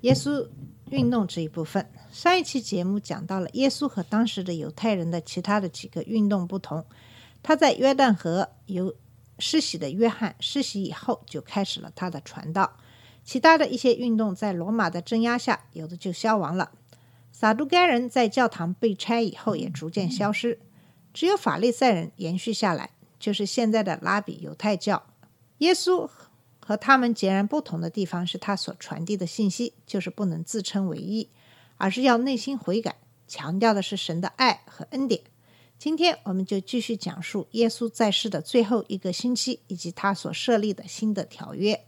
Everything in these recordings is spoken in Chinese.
耶稣运动这一部分，上一期节目讲到了耶稣和当时的犹太人的其他的几个运动不同。他在约旦河由施洗的约翰施洗以后，就开始了他的传道。其他的一些运动在罗马的镇压下，有的就消亡了。撒都该人在教堂被拆以后也逐渐消失，只有法利赛人延续下来，就是现在的拉比犹太教。耶稣和他们截然不同的地方是他所传递的信息，就是不能自称为义，而是要内心悔改，强调的是神的爱和恩典。今天我们就继续讲述耶稣在世的最后一个星期，以及他所设立的新的条约。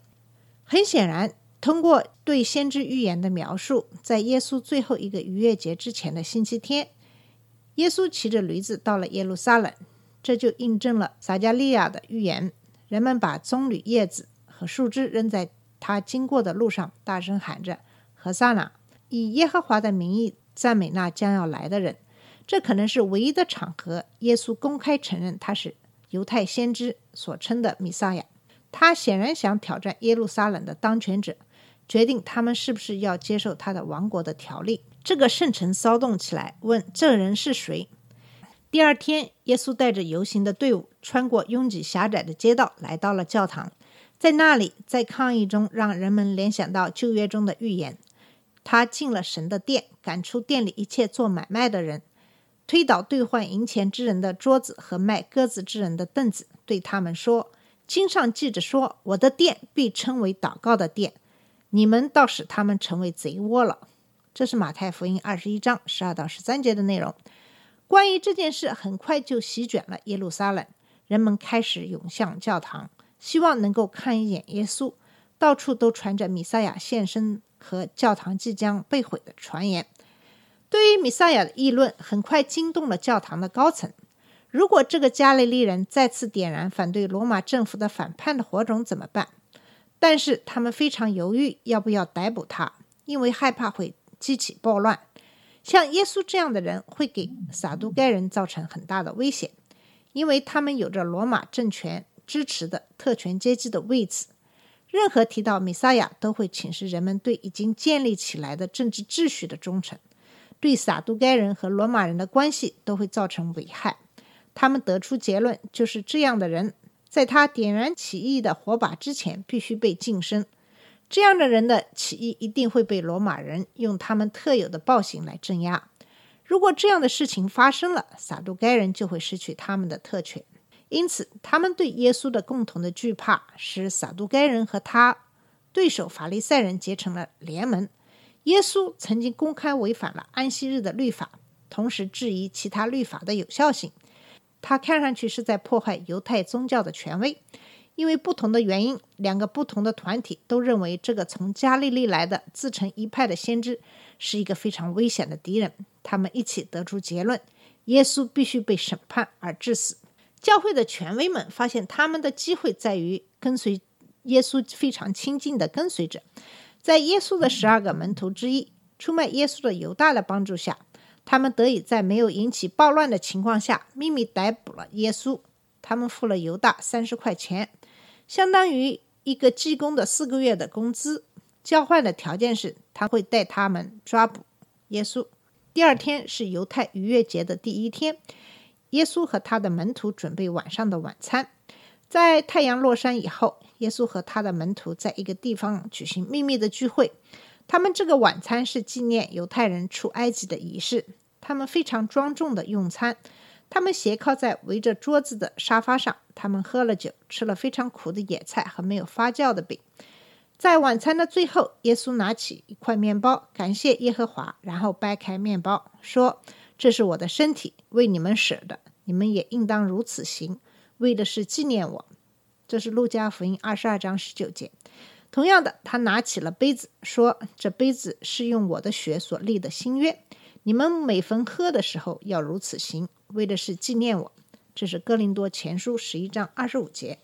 很显然，通过对先知预言的描述，在耶稣最后一个逾越节之前的星期天，耶稣骑着驴子到了耶路撒冷，这就印证了撒加利亚的预言。人们把棕榈叶子和树枝扔在他经过的路上，大声喊着“何萨那”，以耶和华的名义赞美那将要来的人。这可能是唯一的场合，耶稣公开承认他是犹太先知所称的弥撒亚。他显然想挑战耶路撒冷的当权者，决定他们是不是要接受他的王国的条例。这个圣城骚动起来，问这人是谁？第二天，耶稣带着游行的队伍，穿过拥挤狭窄的街道，来到了教堂。在那里，在抗议中，让人们联想到旧约中的预言。他进了神的殿，赶出店里一切做买卖的人，推倒兑换银钱之人的桌子和卖鸽子之人的凳子，对他们说：“经上记着说，我的殿必称为祷告的殿，你们倒使他们成为贼窝了。”这是马太福音二十一章十二到十三节的内容。关于这件事，很快就席卷了耶路撒冷，人们开始涌向教堂，希望能够看一眼耶稣。到处都传着弥赛亚现身和教堂即将被毁的传言。对于弥赛亚的议论，很快惊动了教堂的高层。如果这个加利利人再次点燃反对罗马政府的反叛的火种怎么办？但是他们非常犹豫要不要逮捕他，因为害怕会激起暴乱。像耶稣这样的人会给撒都该人造成很大的危险，因为他们有着罗马政权支持的特权阶级的位置。任何提到米撒亚，都会侵蚀人们对已经建立起来的政治秩序的忠诚，对撒都该人和罗马人的关系都会造成危害。他们得出结论，就是这样的人，在他点燃起义的火把之前，必须被晋升。这样的人的起义一定会被罗马人用他们特有的暴行来镇压。如果这样的事情发生了，撒都该人就会失去他们的特权。因此，他们对耶稣的共同的惧怕，使撒都该人和他对手法利赛人结成了联盟。耶稣曾经公开违反了安息日的律法，同时质疑其他律法的有效性。他看上去是在破坏犹太宗教的权威。因为不同的原因，两个不同的团体都认为这个从加利利来的自成一派的先知是一个非常危险的敌人。他们一起得出结论：耶稣必须被审判而致死。教会的权威们发现，他们的机会在于跟随耶稣非常亲近的跟随者。在耶稣的十二个门徒之一出卖耶稣的犹大的帮助下，他们得以在没有引起暴乱的情况下秘密逮捕了耶稣。他们付了犹大三十块钱。相当于一个技工的四个月的工资，交换的条件是他会带他们抓捕耶稣。第二天是犹太逾越节的第一天，耶稣和他的门徒准备晚上的晚餐。在太阳落山以后，耶稣和他的门徒在一个地方举行秘密的聚会。他们这个晚餐是纪念犹太人出埃及的仪式。他们非常庄重的用餐。他们斜靠在围着桌子的沙发上，他们喝了酒，吃了非常苦的野菜和没有发酵的饼。在晚餐的最后，耶稣拿起一块面包，感谢耶和华，然后掰开面包，说：“这是我的身体，为你们舍的，你们也应当如此行，为的是纪念我。”这是路加福音二十二章十九节。同样的，他拿起了杯子，说：“这杯子是用我的血所立的新约，你们每逢喝的时候要如此行，为的是纪念我。”这是哥林多前书十一章二十五节。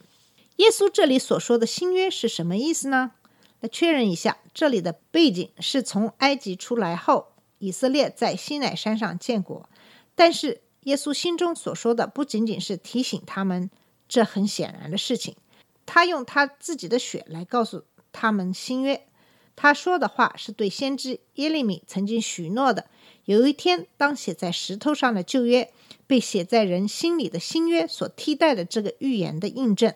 耶稣这里所说的新约是什么意思呢？来确认一下，这里的背景是从埃及出来后，以色列在西乃山上建国。但是耶稣心中所说的不仅仅是提醒他们这很显然的事情，他用他自己的血来告诉他们新约。他说的话是对先知耶利米曾经许诺的：有一天，当写在石头上的旧约被写在人心里的新约所替代的这个预言的印证。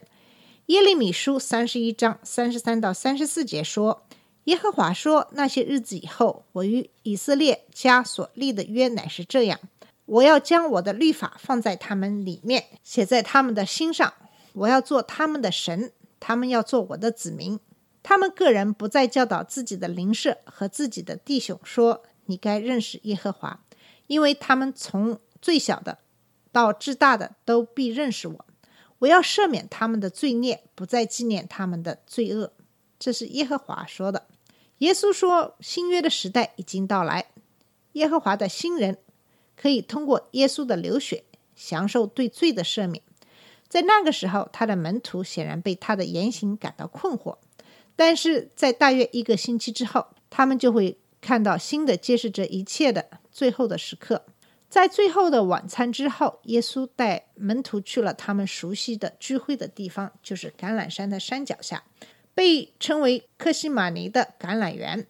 耶利米书三十一章三十三到三十四节说：“耶和华说，那些日子以后，我与以色列家所立的约乃是这样：我要将我的律法放在他们里面，写在他们的心上。我要做他们的神，他们要做我的子民。他们个人不再教导自己的邻舍和自己的弟兄说：你该认识耶和华，因为他们从最小的到至大的都必认识我。”我要赦免他们的罪孽，不再纪念他们的罪恶。这是耶和华说的。耶稣说，新约的时代已经到来，耶和华的新人可以通过耶稣的流血享受对罪的赦免。在那个时候，他的门徒显然被他的言行感到困惑，但是在大约一个星期之后，他们就会看到新的揭示这一切的最后的时刻。在最后的晚餐之后，耶稣带门徒去了他们熟悉的聚会的地方，就是橄榄山的山脚下，被称为克西马尼的橄榄园。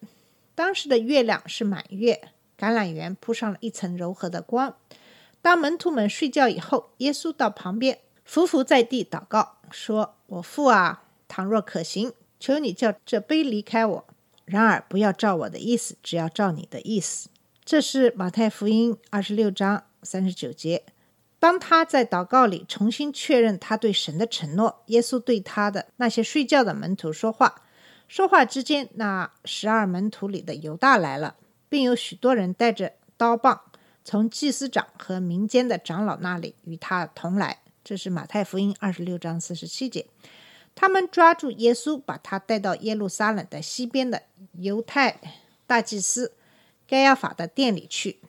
当时的月亮是满月，橄榄园铺上了一层柔和的光。当门徒们睡觉以后，耶稣到旁边伏伏在地祷告，说：“我父啊，倘若可行，求你叫这杯离开我；然而不要照我的意思，只要照你的意思。”这是马太福音二十六章三十九节。当他在祷告里重新确认他对神的承诺，耶稣对他的那些睡觉的门徒说话。说话之间，那十二门徒里的犹大来了，并有许多人带着刀棒从祭司长和民间的长老那里与他同来。这是马太福音二十六章四十七节。他们抓住耶稣，把他带到耶路撒冷的西边的犹太大祭司。盖亚法的店里去，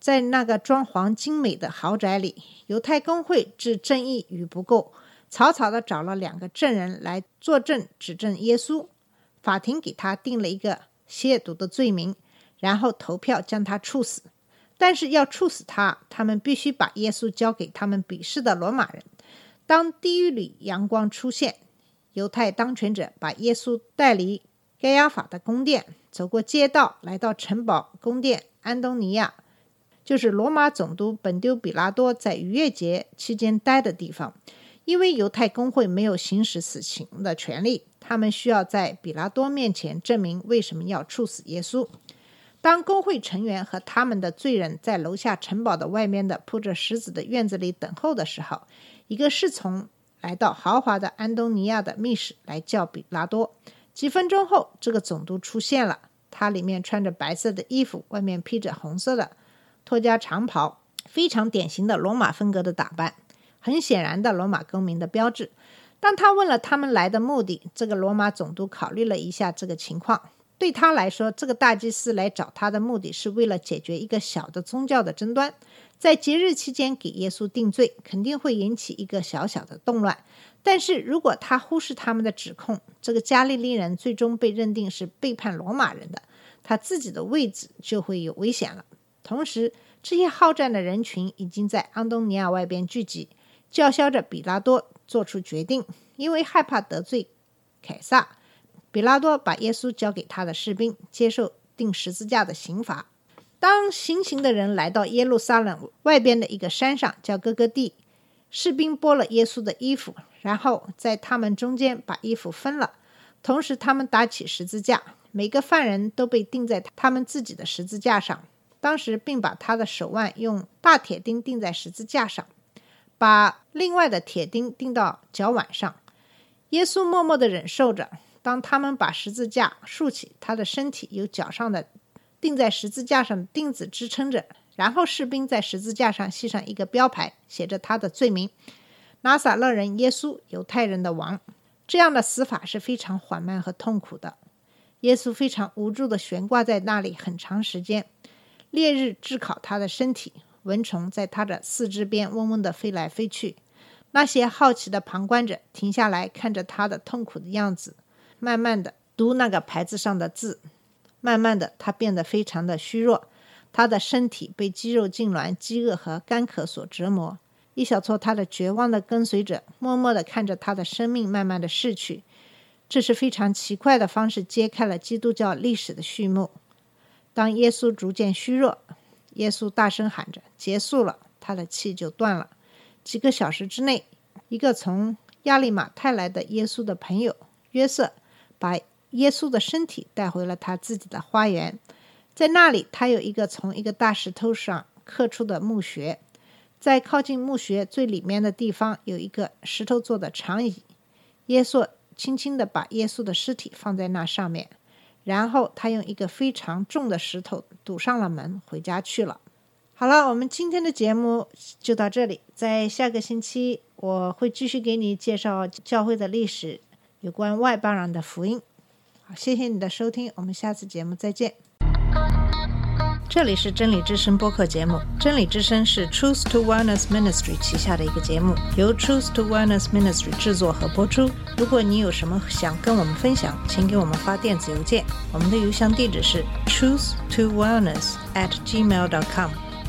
在那个装潢精美的豪宅里，犹太公会置正义与不够，草草的找了两个证人来作证指证耶稣。法庭给他定了一个亵渎的罪名，然后投票将他处死。但是要处死他，他们必须把耶稣交给他们鄙视的罗马人。当地狱里阳光出现，犹太当权者把耶稣带离盖亚法的宫殿。走过街道，来到城堡宫殿，安东尼亚就是罗马总督本丢比拉多在逾越节期间待的地方。因为犹太公会没有行使死刑的权利，他们需要在比拉多面前证明为什么要处死耶稣。当工会成员和他们的罪人在楼下城堡的外面的铺着石子的院子里等候的时候，一个侍从来到豪华的安东尼亚的密室来叫比拉多。几分钟后，这个总督出现了。他里面穿着白色的衣服，外面披着红色的托加长袍，非常典型的罗马风格的打扮，很显然的罗马公民的标志。当他问了他们来的目的，这个罗马总督考虑了一下这个情况。对他来说，这个大祭司来找他的目的是为了解决一个小的宗教的争端，在节日期间给耶稣定罪，肯定会引起一个小小的动乱。但是如果他忽视他们的指控，这个加利利人最终被认定是背叛罗马人的，他自己的位置就会有危险了。同时，这些好战的人群已经在安东尼亚外边聚集，叫嚣着比拉多做出决定，因为害怕得罪凯撒。比拉多把耶稣交给他的士兵，接受钉十字架的刑罚。当行刑的人来到耶路撒冷外边的一个山上，叫哥哥地。士兵剥了耶稣的衣服，然后在他们中间把衣服分了。同时，他们搭起十字架，每个犯人都被钉在他们自己的十字架上。当时，并把他的手腕用大铁钉钉在十字架上，把另外的铁钉钉到脚腕上。耶稣默默地忍受着。当他们把十字架竖起，他的身体由脚上的钉在十字架上的钉子支撑着。然后士兵在十字架上系上一个标牌，写着他的罪名：拿撒勒人耶稣，犹太人的王。这样的死法是非常缓慢和痛苦的。耶稣非常无助地悬挂在那里很长时间，烈日炙烤他的身体，蚊虫在他的四肢边嗡嗡地飞来飞去。那些好奇的旁观者停下来看着他的痛苦的样子，慢慢的读那个牌子上的字。慢慢的，他变得非常的虚弱，他的身体被肌肉痉挛、饥饿和干渴所折磨。一小撮他的绝望的跟随者默默地看着他的生命慢慢的逝去。这是非常奇怪的方式，揭开了基督教历史的序幕。当耶稣逐渐虚弱，耶稣大声喊着：“结束了！”他的气就断了。几个小时之内，一个从亚利马泰来的耶稣的朋友约瑟，把耶稣的身体带回了他自己的花园。在那里，他有一个从一个大石头上刻出的墓穴，在靠近墓穴最里面的地方有一个石头做的长椅。耶稣。轻轻地把耶稣的尸体放在那上面，然后他用一个非常重的石头堵上了门，回家去了。好了，我们今天的节目就到这里，在下个星期我会继续给你介绍教会的历史，有关外邦人的福音。好，谢谢你的收听，我们下次节目再见。这里是真理之声播客节目。真理之声是 Truth to Wellness Ministry 旗下的一个节目，由 Truth to Wellness Ministry 制作和播出。如果你有什么想跟我们分享，请给我们发电子邮件，我们的邮箱地址是 truth to wellness at gmail dot com。